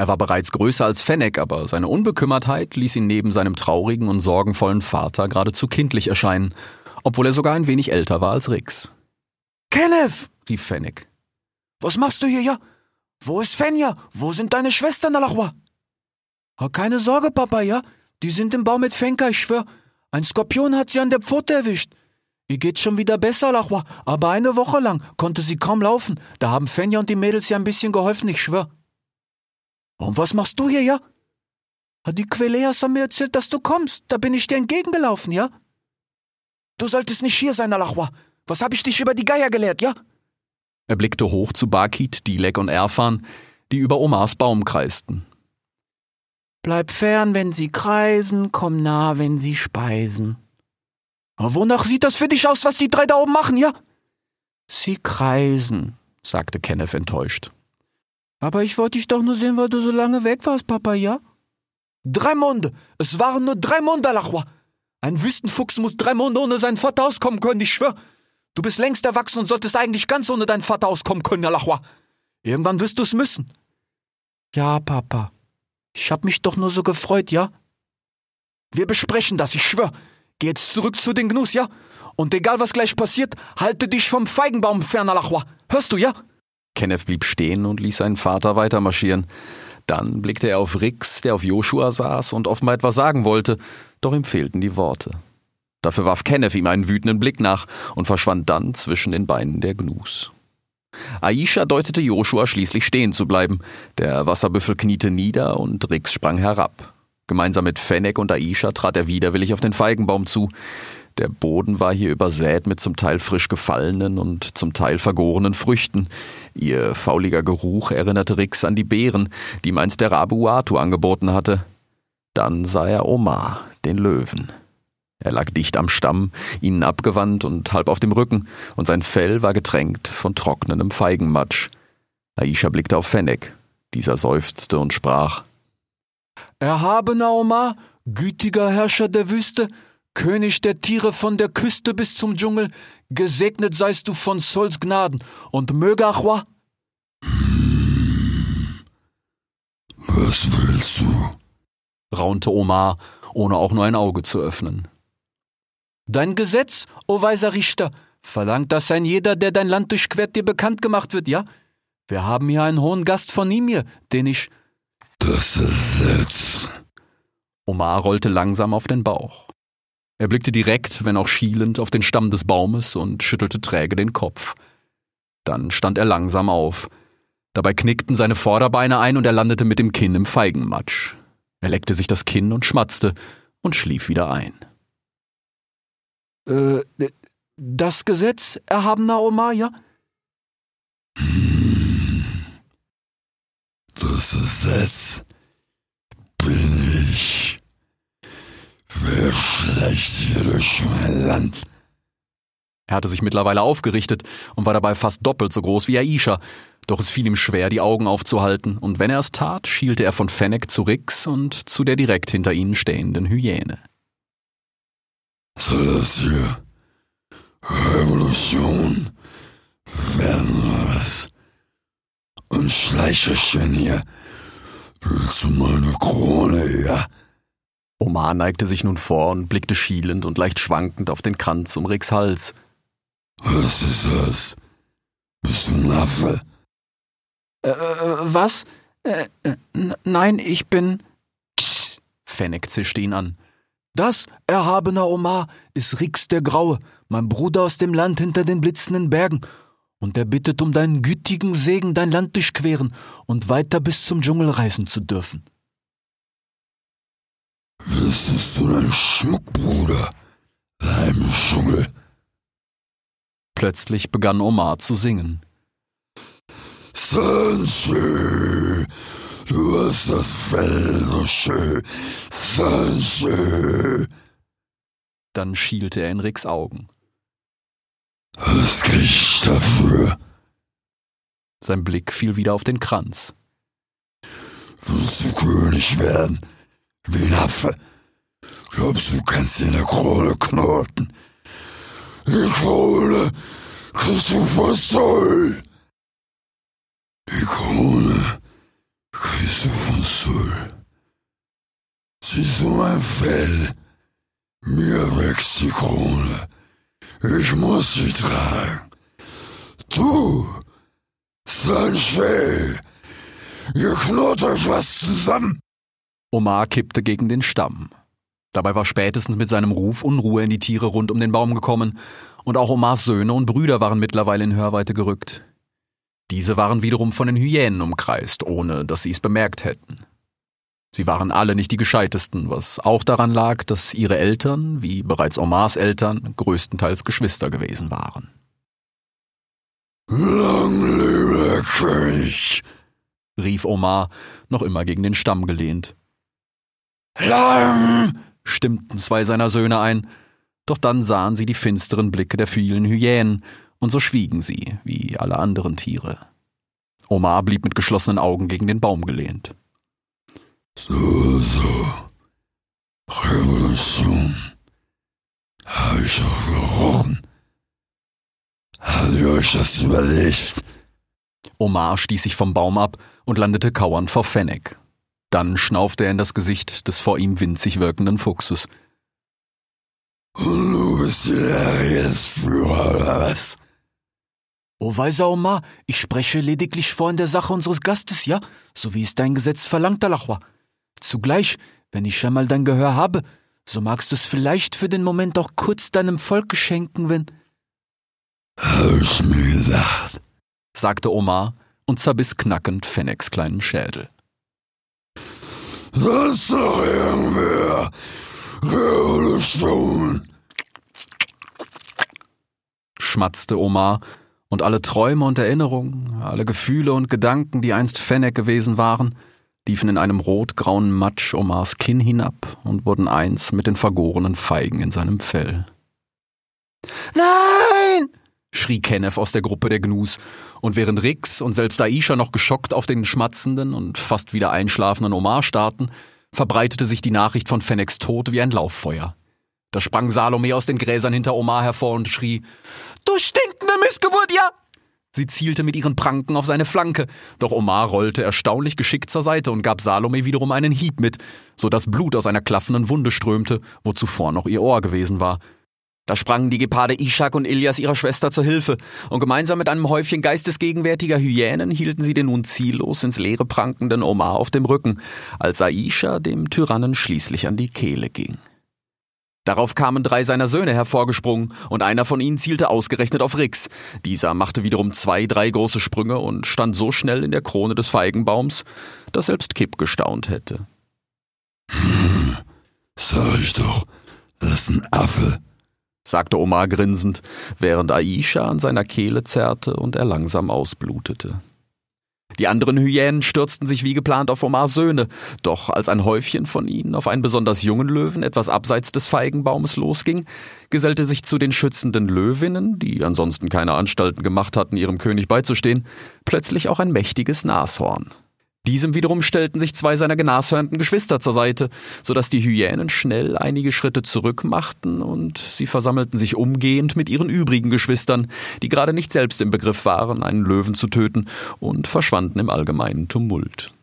er war bereits größer als Fennec, aber seine Unbekümmertheit ließ ihn neben seinem traurigen und sorgenvollen Vater geradezu kindlich erscheinen, obwohl er sogar ein wenig älter war als Rix. Kenneth! rief Fennec. Was machst du hier, ja? Wo ist Fenja? Wo sind deine Schwestern, Alachwa? Keine Sorge, Papa, ja? Die sind im Baum mit Fenka, ich schwör. Ein Skorpion hat sie an der Pfote erwischt. Ihr geht's schon wieder besser, Lachwa, aber eine Woche lang konnte sie kaum laufen. Da haben Fenja und die Mädels ihr ein bisschen geholfen, ich schwör. Und was machst du hier, ja? Die Queleas haben mir erzählt, dass du kommst. Da bin ich dir entgegengelaufen, ja? Du solltest nicht hier sein, Alachwa. Was hab ich dich über die Geier gelehrt, ja? Er blickte hoch zu Bakit, Dilek und Erfan, die über Omars Baum kreisten. Bleib fern, wenn sie kreisen, komm nah, wenn sie speisen. Aber wonach sieht das für dich aus, was die drei da oben machen, ja? Sie kreisen, sagte Kenneth enttäuscht. Aber ich wollte dich doch nur sehen, weil du so lange weg warst, Papa, ja? Drei Monde! Es waren nur drei Monde, Alachwa! Ein Wüstenfuchs muss drei Monde ohne seinen Vater auskommen können, ich schwör! Du bist längst erwachsen und solltest eigentlich ganz ohne deinen Vater auskommen können, Alachwa! Irgendwann wirst du es müssen. Ja, Papa. Ich hab mich doch nur so gefreut, ja? Wir besprechen das, ich schwör. Geh jetzt zurück zu den Gnus, ja? Und egal was gleich passiert, halte dich vom Feigenbaum fern, Alachwa. Hörst du, ja? Kenneth blieb stehen und ließ seinen Vater weitermarschieren. Dann blickte er auf Rix, der auf Joshua saß und offenbar etwas sagen wollte, doch ihm fehlten die Worte. Dafür warf Kenneth ihm einen wütenden Blick nach und verschwand dann zwischen den Beinen der Gnus. Aisha deutete Joshua schließlich stehen zu bleiben. Der Wasserbüffel kniete nieder und Rix sprang herab. Gemeinsam mit Fennec und Aisha trat er widerwillig auf den Feigenbaum zu. Der Boden war hier übersät mit zum Teil frisch gefallenen und zum Teil vergorenen Früchten. Ihr fauliger Geruch erinnerte Rix an die Beeren, die ihm einst der Rabe Uatu angeboten hatte. Dann sah er Omar, den Löwen. Er lag dicht am Stamm, ihnen abgewandt und halb auf dem Rücken, und sein Fell war getränkt von trocknenem Feigenmatsch. Aisha blickte auf Fennec. Dieser seufzte und sprach: Erhabener Omar, gütiger Herrscher der Wüste, König der Tiere von der Küste bis zum Dschungel, gesegnet seist du von Sols Gnaden und möge Achwa. Was willst du? raunte Omar, ohne auch nur ein Auge zu öffnen. Dein Gesetz, o weiser Richter, verlangt, dass ein jeder, der dein Land durchquert, dir bekannt gemacht wird, ja? Wir haben hier einen hohen Gast von Nimir, den ich. Das Gesetz. Omar rollte langsam auf den Bauch. Er blickte direkt, wenn auch schielend, auf den Stamm des Baumes und schüttelte träge den Kopf. Dann stand er langsam auf. Dabei knickten seine Vorderbeine ein und er landete mit dem Kinn im Feigenmatsch. Er leckte sich das Kinn und schmatzte und schlief wieder ein. Äh, das Gesetz, erhabener Omar, ja? Das Gesetz bin ich. Wer schleicht hier durch mein Land? Er hatte sich mittlerweile aufgerichtet und war dabei fast doppelt so groß wie Aisha, doch es fiel ihm schwer, die Augen aufzuhalten, und wenn er es tat, schielte er von Fennec zu Rix und zu der direkt hinter ihnen stehenden Hyäne. Soll das hier Revolution werden oder was? Und Schleicherchen hier. Willst du meine Krone, ja? Omar neigte sich nun vor und blickte schielend und leicht schwankend auf den Kranz um Ricks Hals. Was ist das? Bist du ein Affe? Äh, äh was? Äh, äh, nein, ich bin. Psst, Fennec zischte ihn an. Das, erhabener Omar, ist Rix der Graue, mein Bruder aus dem Land hinter den blitzenden Bergen, und er bittet um deinen gütigen Segen, dein Land durchqueren und weiter bis zum Dschungel reisen zu dürfen. Wüsstest du dein Schmuckbruder, im Dschungel? Plötzlich begann Omar zu singen. Sanche, du hast das Fell so schön, Sanche. Dann schielte er in Ricks Augen. Was krieg ich dafür? Sein Blick fiel wieder auf den Kranz. Willst du König werden? Wie ein Affe? Glaubst du, du kannst dir eine Krone knoten? Die Krone kriegst du Soll. Die Krone von Soll. Siehst du mein Fell? Mir wächst die Krone. Ich muss sie tragen. Du, Sanche, ihr knurrt euch was zusammen. Omar kippte gegen den Stamm. Dabei war spätestens mit seinem Ruf Unruhe in die Tiere rund um den Baum gekommen, und auch Omars Söhne und Brüder waren mittlerweile in Hörweite gerückt. Diese waren wiederum von den Hyänen umkreist, ohne dass sie es bemerkt hätten. Sie waren alle nicht die gescheitesten, was auch daran lag, dass ihre Eltern, wie bereits Omars Eltern, größtenteils Geschwister gewesen waren. Lang lebe König, rief Omar, noch immer gegen den Stamm gelehnt. Lang, stimmten zwei seiner Söhne ein, doch dann sahen sie die finsteren Blicke der vielen Hyänen, und so schwiegen sie, wie alle anderen Tiere. Omar blieb mit geschlossenen Augen gegen den Baum gelehnt. So, so. Revolution. Habe ich auch gerochen. Habt ihr euch das überlegt? Omar stieß sich vom Baum ab und landete kauernd vor Fennec. Dann schnaufte er in das Gesicht des vor ihm winzig wirkenden Fuchses. Und du bist der Redesführer, oder was? O weiser Omar, ich spreche lediglich vor in der Sache unseres Gastes, ja? So wie es dein Gesetz verlangt, Alachwa. Zugleich, wenn ich einmal dein Gehör habe, so magst du es vielleicht für den Moment auch kurz deinem Volke schenken, wenn. Hab ich mir gedacht, sagte Omar und zerbiss knackend Fennecs kleinen Schädel. Sonst noch irgendwer? Revolution. schmatzte Omar, und alle Träume und Erinnerungen, alle Gefühle und Gedanken, die einst Fennec gewesen waren, liefen in einem rotgrauen Matsch Omars Kinn hinab und wurden eins mit den vergorenen Feigen in seinem Fell. Nein! schrie Kenneth aus der Gruppe der Gnus, und während Rix und selbst Aisha noch geschockt auf den schmatzenden und fast wieder einschlafenden Omar starrten, verbreitete sich die Nachricht von Fennecs Tod wie ein Lauffeuer. Da sprang Salome aus den Gräsern hinter Omar hervor und schrie, Du stinkende Missgeburt, ja! Sie zielte mit ihren Pranken auf seine Flanke, doch Omar rollte erstaunlich geschickt zur Seite und gab Salome wiederum einen Hieb mit, so dass Blut aus einer klaffenden Wunde strömte, wo zuvor noch ihr Ohr gewesen war. Da sprangen die Geparde Ishak und Ilias ihrer Schwester zur Hilfe, und gemeinsam mit einem Häufchen geistesgegenwärtiger Hyänen hielten sie den nun ziellos ins Leere prankenden Omar auf dem Rücken, als Aisha dem Tyrannen schließlich an die Kehle ging. Darauf kamen drei seiner Söhne hervorgesprungen, und einer von ihnen zielte ausgerechnet auf Rix. Dieser machte wiederum zwei, drei große Sprünge und stand so schnell in der Krone des Feigenbaums, dass selbst Kipp gestaunt hätte. Hm, sag ich doch, das ist ein Affe, sagte Omar grinsend, während Aisha an seiner Kehle zerrte und er langsam ausblutete. Die anderen Hyänen stürzten sich wie geplant auf Omars Söhne, doch als ein Häufchen von ihnen auf einen besonders jungen Löwen etwas abseits des Feigenbaumes losging, gesellte sich zu den schützenden Löwinnen, die ansonsten keine Anstalten gemacht hatten, ihrem König beizustehen, plötzlich auch ein mächtiges Nashorn. Diesem wiederum stellten sich zwei seiner genashörnten Geschwister zur Seite, so dass die Hyänen schnell einige Schritte zurück machten und sie versammelten sich umgehend mit ihren übrigen Geschwistern, die gerade nicht selbst im Begriff waren, einen Löwen zu töten, und verschwanden im allgemeinen Tumult.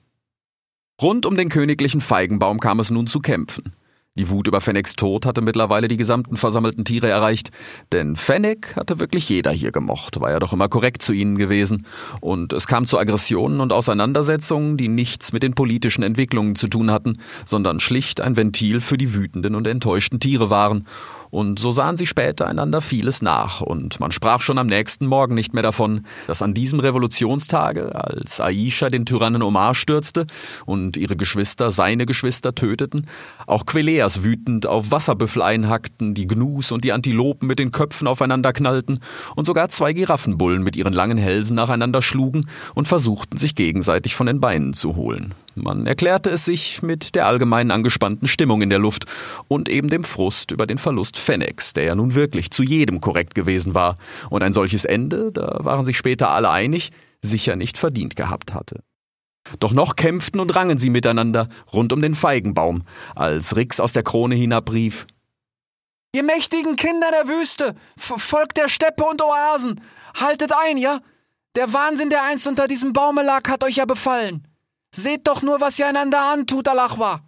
Rund um den königlichen Feigenbaum kam es nun zu Kämpfen. Die Wut über Fennecs Tod hatte mittlerweile die gesamten versammelten Tiere erreicht, denn Fennec hatte wirklich jeder hier gemocht, war ja doch immer korrekt zu ihnen gewesen, und es kam zu Aggressionen und Auseinandersetzungen, die nichts mit den politischen Entwicklungen zu tun hatten, sondern schlicht ein Ventil für die wütenden und enttäuschten Tiere waren, und so sahen sie später einander vieles nach, und man sprach schon am nächsten Morgen nicht mehr davon, dass an diesem Revolutionstage, als Aisha den Tyrannen Omar stürzte und ihre Geschwister seine Geschwister töteten, auch Queleas wütend auf Wasserbüffel einhackten, die Gnus und die Antilopen mit den Köpfen aufeinander knallten und sogar zwei Giraffenbullen mit ihren langen Hälsen nacheinander schlugen und versuchten, sich gegenseitig von den Beinen zu holen. Man erklärte es sich mit der allgemeinen angespannten Stimmung in der Luft und eben dem Frust über den Verlust Fennex, der ja nun wirklich zu jedem korrekt gewesen war und ein solches Ende, da waren sich später alle einig, sicher nicht verdient gehabt hatte. Doch noch kämpften und rangen sie miteinander rund um den Feigenbaum, als Rix aus der Krone hinabrief. Ihr mächtigen Kinder der Wüste, Volk der Steppe und Oasen, haltet ein, ja? Der Wahnsinn, der einst unter diesem Baume lag, hat euch ja befallen. Seht doch nur, was ihr einander antut, Alachwa.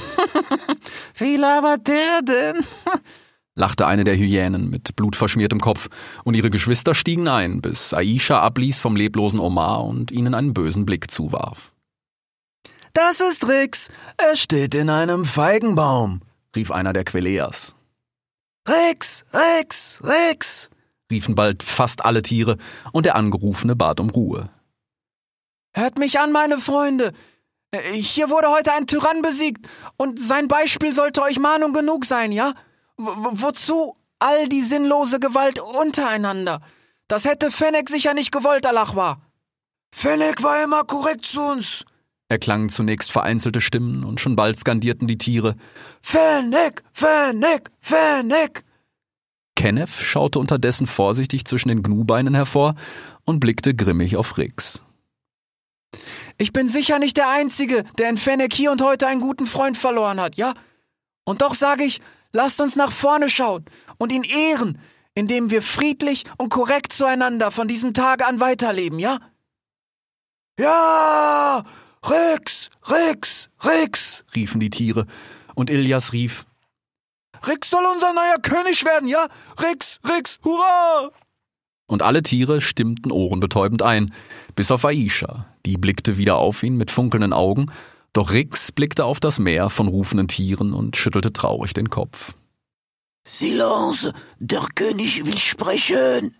Wie labert der denn? lachte eine der Hyänen mit blutverschmiertem Kopf, und ihre Geschwister stiegen ein, bis Aisha abließ vom leblosen Omar und ihnen einen bösen Blick zuwarf. Das ist Rix. Er steht in einem Feigenbaum, rief einer der Queleas. Rex, Rex, Rex, riefen bald fast alle Tiere, und der Angerufene bat um Ruhe. Hört mich an, meine Freunde. Äh, hier wurde heute ein Tyrann besiegt, und sein Beispiel sollte euch Mahnung genug sein, ja? W wozu all die sinnlose Gewalt untereinander? Das hätte Fennec sicher nicht gewollt, Alachwa. Fennec war immer korrekt zu uns, erklangen zunächst vereinzelte Stimmen und schon bald skandierten die Tiere Fennec, Fennec, Fennec. Kenneth schaute unterdessen vorsichtig zwischen den Gnubeinen hervor und blickte grimmig auf Rix. Ich bin sicher nicht der Einzige, der in Fennec hier und heute einen guten Freund verloren hat, ja? Und doch sage ich, lasst uns nach vorne schauen und ihn ehren, indem wir friedlich und korrekt zueinander von diesem Tage an weiterleben, ja? Ja! Rix! Rix! Rix! riefen die Tiere, und Ilias rief Rix soll unser neuer König werden, ja? Rix, Rix, hurra! Und alle Tiere stimmten ohrenbetäubend ein, bis auf Aisha. Die blickte wieder auf ihn mit funkelnden Augen, doch Rix blickte auf das Meer von rufenden Tieren und schüttelte traurig den Kopf. Silence, der König will sprechen,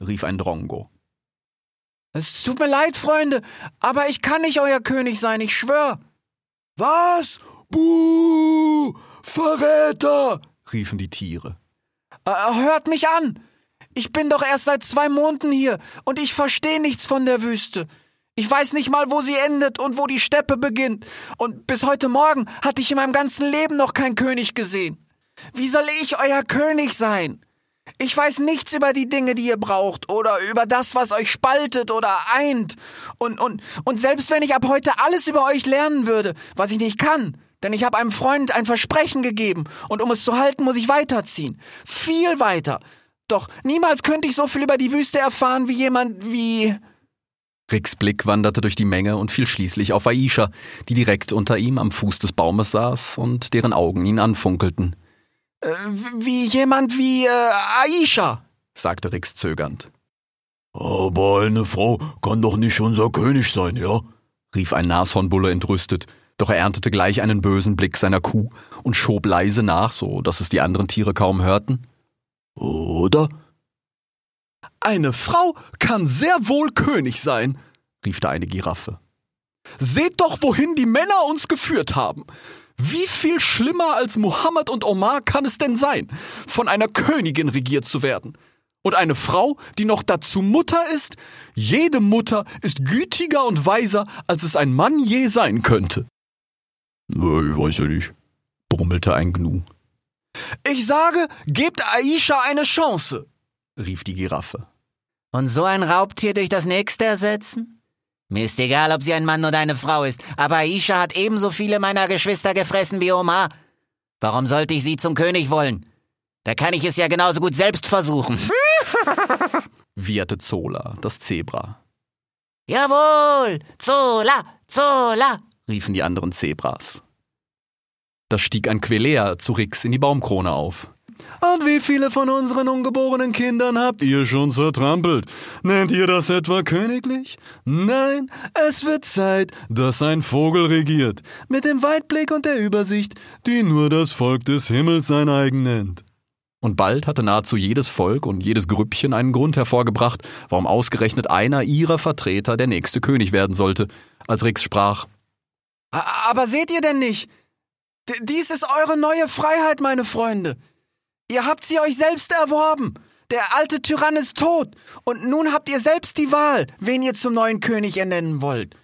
rief ein Drongo. Es tut mir leid, Freunde, aber ich kann nicht euer König sein, ich schwör. Was? Buh! Verräter! riefen die Tiere. Äh, hört mich an! Ich bin doch erst seit zwei Monaten hier und ich verstehe nichts von der Wüste. Ich weiß nicht mal, wo sie endet und wo die Steppe beginnt. Und bis heute Morgen hatte ich in meinem ganzen Leben noch keinen König gesehen. Wie soll ich euer König sein? Ich weiß nichts über die Dinge, die ihr braucht oder über das, was euch spaltet oder eint. Und, und, und selbst wenn ich ab heute alles über euch lernen würde, was ich nicht kann, denn ich habe einem Freund ein Versprechen gegeben und um es zu halten, muss ich weiterziehen. Viel weiter. Doch niemals könnte ich so viel über die Wüste erfahren wie jemand wie. Ricks Blick wanderte durch die Menge und fiel schließlich auf Aisha, die direkt unter ihm am Fuß des Baumes saß und deren Augen ihn anfunkelten. Äh, wie jemand wie äh, Aisha, sagte Rix zögernd. Aber eine Frau kann doch nicht unser König sein, ja? rief ein Nashornbulle entrüstet, doch er erntete gleich einen bösen Blick seiner Kuh und schob leise nach, so dass es die anderen Tiere kaum hörten. Oder? Eine Frau kann sehr wohl König sein, rief da eine Giraffe. Seht doch, wohin die Männer uns geführt haben. Wie viel schlimmer als Mohammed und Omar kann es denn sein, von einer Königin regiert zu werden? Und eine Frau, die noch dazu Mutter ist? Jede Mutter ist gütiger und weiser, als es ein Mann je sein könnte. Ich weiß ja nicht, brummelte ein Gnu. Ich sage, gebt Aisha eine Chance, rief die Giraffe. Und so ein Raubtier durch das nächste ersetzen? Mir ist egal, ob sie ein Mann oder eine Frau ist, aber Aisha hat ebenso viele meiner Geschwister gefressen wie Omar. Warum sollte ich sie zum König wollen? Da kann ich es ja genauso gut selbst versuchen. wieherte Zola, das Zebra. Jawohl! Zola! Zola! riefen die anderen Zebras. Da stieg ein Quelea zu Rix in die Baumkrone auf. Und wie viele von unseren ungeborenen Kindern habt ihr schon zertrampelt? Nennt ihr das etwa königlich? Nein, es wird Zeit, dass ein Vogel regiert, mit dem Weitblick und der Übersicht, die nur das Volk des Himmels sein eigen nennt. Und bald hatte nahezu jedes Volk und jedes Grüppchen einen Grund hervorgebracht, warum ausgerechnet einer ihrer Vertreter der nächste König werden sollte, als Rix sprach. Aber seht ihr denn nicht? D dies ist eure neue Freiheit, meine Freunde. Ihr habt sie euch selbst erworben. Der alte Tyrann ist tot. Und nun habt ihr selbst die Wahl, wen ihr zum neuen König ernennen wollt.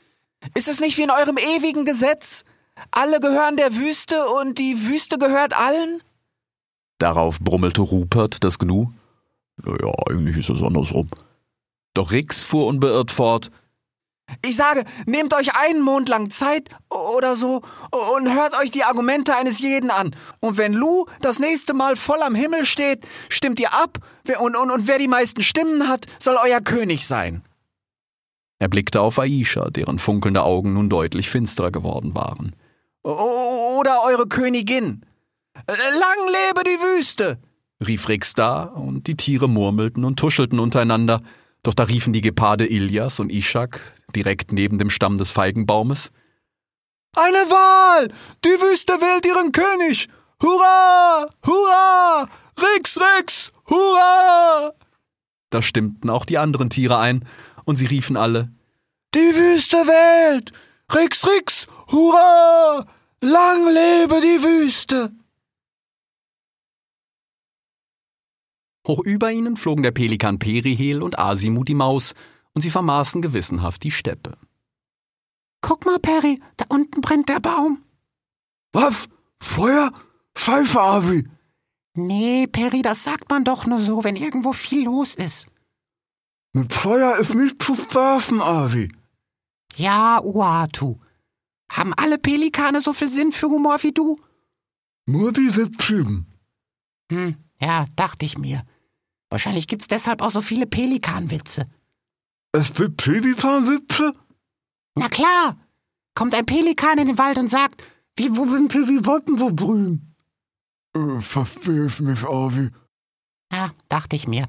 Ist es nicht wie in eurem ewigen Gesetz? Alle gehören der Wüste und die Wüste gehört allen? Darauf brummelte Rupert, das Gnu. Naja, eigentlich ist es andersrum. Doch Rix fuhr unbeirrt fort. Ich sage, nehmt euch einen Mond lang Zeit oder so und hört euch die Argumente eines jeden an. Und wenn Lu das nächste Mal voll am Himmel steht, stimmt ihr ab und, und, und wer die meisten Stimmen hat, soll euer König sein. Er blickte auf Aisha, deren funkelnde Augen nun deutlich finsterer geworden waren. Oder eure Königin. Lang lebe die Wüste! rief Rix da, und die Tiere murmelten und tuschelten untereinander, doch da riefen die Geparde Ilias und Ishak, direkt neben dem Stamm des Feigenbaumes. Eine Wahl! Die Wüste wählt ihren König! Hurra! Hurra! Rix, Rix! Hurra! Da stimmten auch die anderen Tiere ein, und sie riefen alle Die Wüste wählt! Rix, Rix! Hurra! Lang lebe die Wüste! Hoch über ihnen flogen der Pelikan Perihel und Asimu die Maus, und sie vermaßen gewissenhaft die Steppe. Guck mal, Peri, da unten brennt der Baum. Was? Feuer? Pfeife, Avi. Nee, Peri, das sagt man doch nur so, wenn irgendwo viel los ist. Mit Feuer ist nicht zu werfen, Avi. Ja, Uatu. Haben alle Pelikane so viel Sinn für Humor wie du? Nur diese Typen. Hm, ja, dachte ich mir. Wahrscheinlich gibt's deshalb auch so viele Pelikanwitze. Es gibt Pelikanwitze? Na klar! Kommt ein Pelikan in den Wald und sagt, wie, wo sind die Wolken so grün? Äh, verstehe ich nicht, Avi. Ja, dachte ich mir.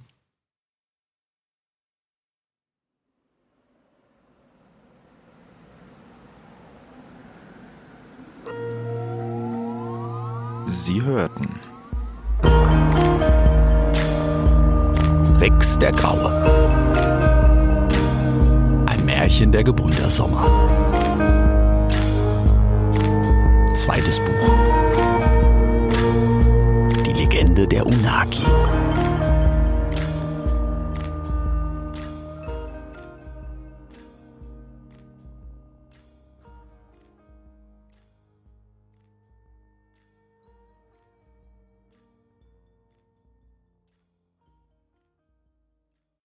Sie hörten Rex der Graue. Märchen der Gebrüder Sommer. Zweites Buch. Die Legende der Unaki.